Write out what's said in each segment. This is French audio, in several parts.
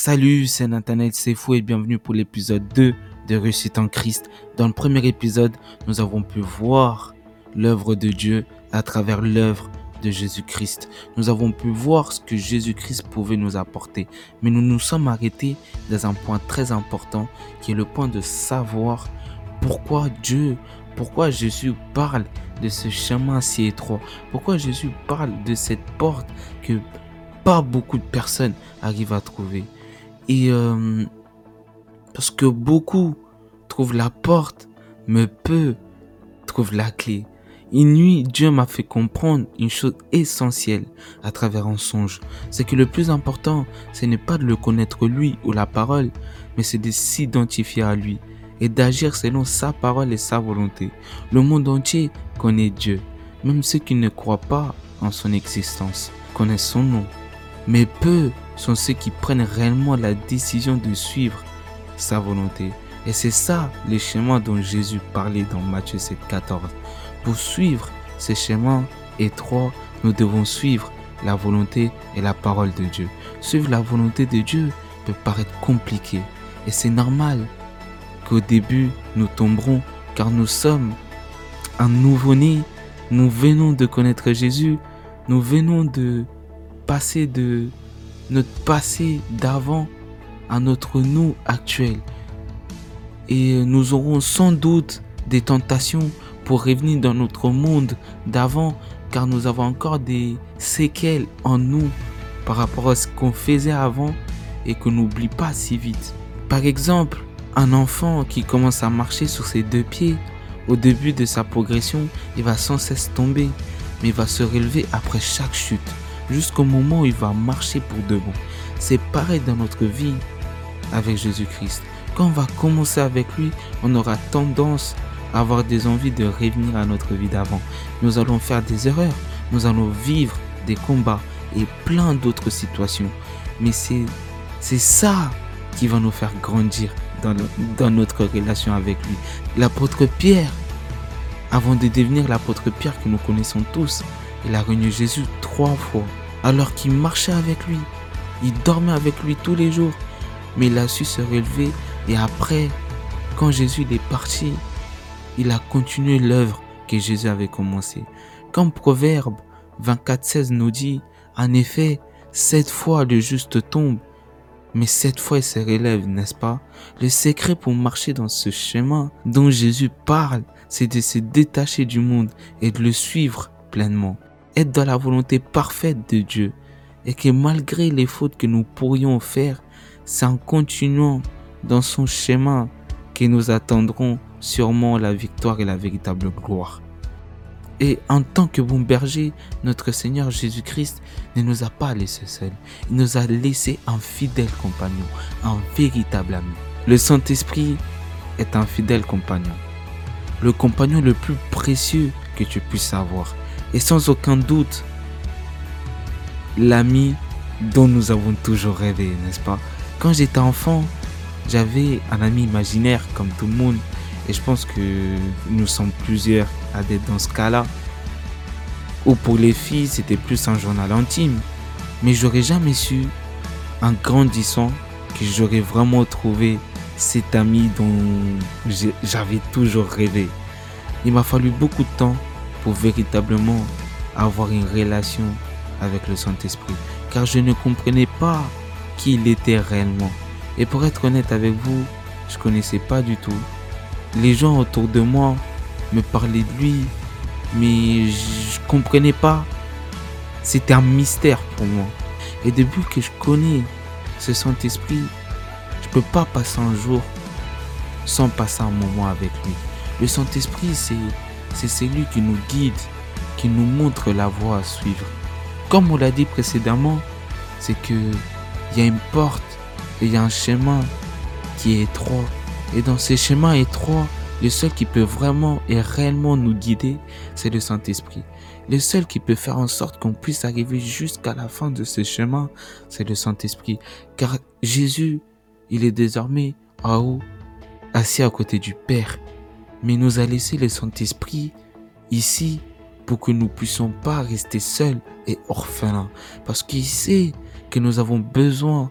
Salut, c'est Nathanaël fou et bienvenue pour l'épisode 2 de Réussite en Christ. Dans le premier épisode, nous avons pu voir l'œuvre de Dieu à travers l'œuvre de Jésus-Christ. Nous avons pu voir ce que Jésus-Christ pouvait nous apporter. Mais nous nous sommes arrêtés dans un point très important qui est le point de savoir pourquoi Dieu, pourquoi Jésus parle de ce chemin si étroit, pourquoi Jésus parle de cette porte que pas beaucoup de personnes arrivent à trouver. Et euh, parce que beaucoup trouvent la porte, mais peu trouvent la clé. Une nuit, Dieu m'a fait comprendre une chose essentielle à travers un songe. C'est que le plus important, ce n'est pas de le connaître lui ou la parole, mais c'est de s'identifier à lui et d'agir selon sa parole et sa volonté. Le monde entier connaît Dieu, même ceux qui ne croient pas en son existence connaissent son nom. Mais peu sont ceux qui prennent réellement la décision de suivre sa volonté. Et c'est ça les schémas dont Jésus parlait dans Matthieu 7, 14. Pour suivre ces schémas étroits, nous devons suivre la volonté et la parole de Dieu. Suivre la volonté de Dieu peut paraître compliqué. Et c'est normal qu'au début, nous tomberons car nous sommes un nouveau-né. Nous venons de connaître Jésus. Nous venons de passer de notre passé d'avant à notre nous actuel. Et nous aurons sans doute des tentations pour revenir dans notre monde d'avant, car nous avons encore des séquelles en nous par rapport à ce qu'on faisait avant et qu'on n'oublie pas si vite. Par exemple, un enfant qui commence à marcher sur ses deux pieds, au début de sa progression, il va sans cesse tomber, mais il va se relever après chaque chute jusqu'au moment où il va marcher pour de bon. C'est pareil dans notre vie avec Jésus-Christ. Quand on va commencer avec lui, on aura tendance à avoir des envies de revenir à notre vie d'avant. Nous allons faire des erreurs, nous allons vivre des combats et plein d'autres situations. Mais c'est, ça qui va nous faire grandir dans, dans notre relation avec lui. L'apôtre Pierre, avant de devenir l'apôtre Pierre que nous connaissons tous, il a renié Jésus trois fois alors qu'il marchait avec lui. Il dormait avec lui tous les jours. Mais il a su se relever et après, quand Jésus est parti, il a continué l'œuvre que Jésus avait commencée. Comme Proverbe 24.16 nous dit, en effet, sept fois le juste tombe, mais sept fois il se relève, n'est-ce pas? Le secret pour marcher dans ce chemin dont Jésus parle, c'est de se détacher du monde et de le suivre pleinement être dans la volonté parfaite de Dieu et que malgré les fautes que nous pourrions faire, c'est en continuant dans son chemin que nous attendrons sûrement la victoire et la véritable gloire. Et en tant que bon berger, notre Seigneur Jésus-Christ ne nous a pas laissés seuls. Il nous a laissé un fidèle compagnon, un véritable ami. Le Saint-Esprit est un fidèle compagnon. Le compagnon le plus précieux que tu puisses avoir et sans aucun doute l'ami dont nous avons toujours rêvé, n'est-ce pas? Quand j'étais enfant, j'avais un ami imaginaire comme tout le monde et je pense que nous sommes plusieurs à être dans ce cas-là. Ou pour les filles, c'était plus un journal intime. Mais j'aurais jamais su, en grandissant, que j'aurais vraiment trouvé cet ami dont j'avais toujours rêvé. Il m'a fallu beaucoup de temps véritablement avoir une relation avec le Saint-Esprit. Car je ne comprenais pas qui il était réellement. Et pour être honnête avec vous, je connaissais pas du tout. Les gens autour de moi me parlaient de lui, mais je comprenais pas. C'était un mystère pour moi. Et depuis que je connais ce Saint-Esprit, je peux pas passer un jour sans passer un moment avec lui. Le Saint-Esprit, c'est c'est celui qui nous guide, qui nous montre la voie à suivre. Comme on l'a dit précédemment, c'est que il y a une porte et il y a un chemin qui est étroit. Et dans ces chemins étroits, le seul qui peut vraiment et réellement nous guider, c'est le Saint-Esprit. Le seul qui peut faire en sorte qu'on puisse arriver jusqu'à la fin de ce chemin, c'est le Saint-Esprit. Car Jésus, il est désormais en haut, assis à côté du Père mais nous a laissé le Saint-Esprit ici pour que nous puissions pas rester seuls et orphelins. Parce qu'il sait que nous avons besoin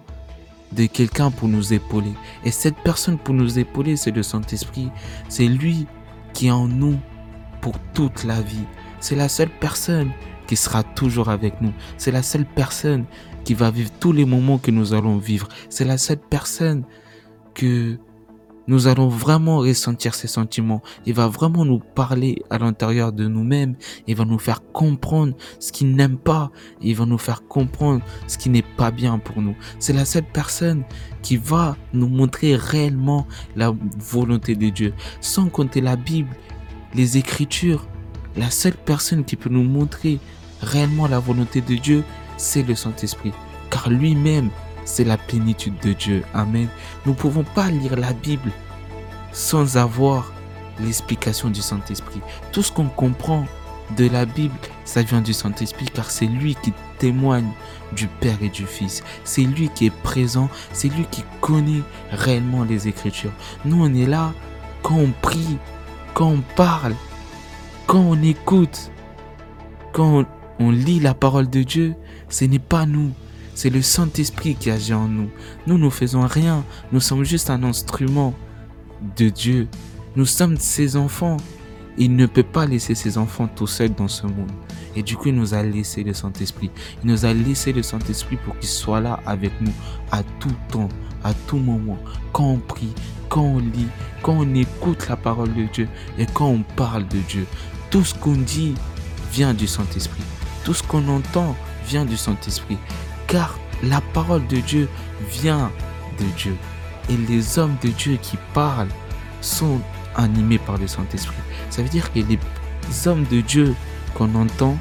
de quelqu'un pour nous épauler. Et cette personne pour nous épauler, c'est le Saint-Esprit. C'est lui qui est en nous pour toute la vie. C'est la seule personne qui sera toujours avec nous. C'est la seule personne qui va vivre tous les moments que nous allons vivre. C'est la seule personne que nous allons vraiment ressentir ces sentiments. Il va vraiment nous parler à l'intérieur de nous-mêmes. Il va nous faire comprendre ce qu'il n'aime pas. Il va nous faire comprendre ce qui n'est pas bien pour nous. C'est la seule personne qui va nous montrer réellement la volonté de Dieu. Sans compter la Bible, les Écritures, la seule personne qui peut nous montrer réellement la volonté de Dieu, c'est le Saint-Esprit. Car lui-même c'est la plénitude de Dieu. Amen. Nous ne pouvons pas lire la Bible sans avoir l'explication du Saint-Esprit. Tout ce qu'on comprend de la Bible, ça vient du Saint-Esprit car c'est lui qui témoigne du Père et du Fils. C'est lui qui est présent, c'est lui qui connaît réellement les Écritures. Nous, on est là quand on prie, quand on parle, quand on écoute, quand on, lit la parole de Dieu, ce n'est pas nous, c'est le Saint-Esprit qui agit en nous. Nous ne faisons rien. Nous sommes juste un instrument de Dieu. Nous sommes ses enfants. Il ne peut pas laisser ses enfants tout seuls dans ce monde. Et du coup, il nous a laissé le Saint-Esprit. Il nous a laissé le Saint-Esprit pour qu'il soit là avec nous à tout temps, à tout moment. Quand on prie, quand on lit, quand on écoute la parole de Dieu et quand on parle de Dieu. Tout ce qu'on dit vient du Saint-Esprit. Tout ce qu'on entend vient du Saint-Esprit car la parole de Dieu vient de Dieu. Et les hommes de Dieu qui parlent sont animés par le Saint-Esprit. Ça veut dire que les hommes de Dieu qu'on entend,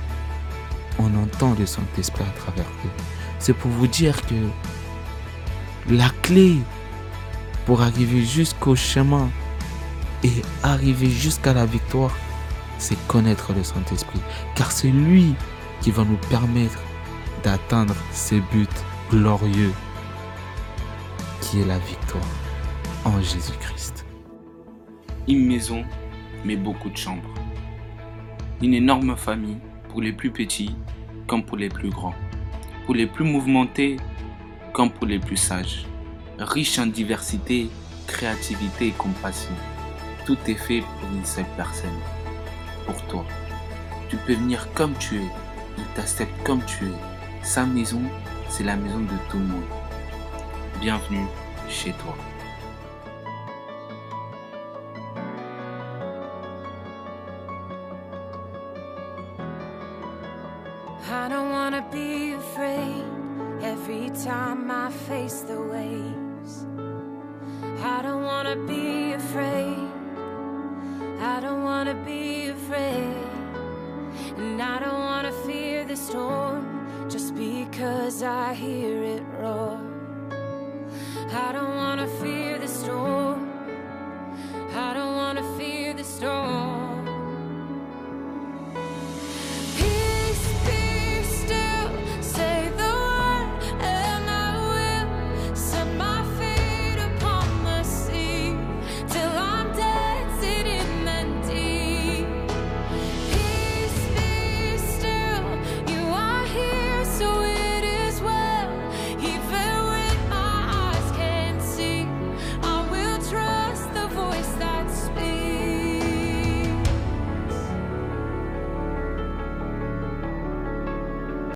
on entend le Saint-Esprit à travers eux. C'est pour vous dire que la clé pour arriver jusqu'au chemin et arriver jusqu'à la victoire, c'est connaître le Saint-Esprit. Car c'est lui qui va nous permettre d'atteindre ces buts glorieux qui est la victoire en Jésus-Christ. Une maison, mais beaucoup de chambres. Une énorme famille pour les plus petits comme pour les plus grands. Pour les plus mouvementés comme pour les plus sages. Riche en diversité, créativité et compassion. Tout est fait pour une seule personne. Pour toi. Tu peux venir comme tu es. Il t'accepte comme tu es sa maison, c'est la maison de tout le monde. Bienvenue chez toi. I don't wanna be afraid every time I face the waves. I don't wanna be afraid. I don't wanna be because I hear it roar. I don't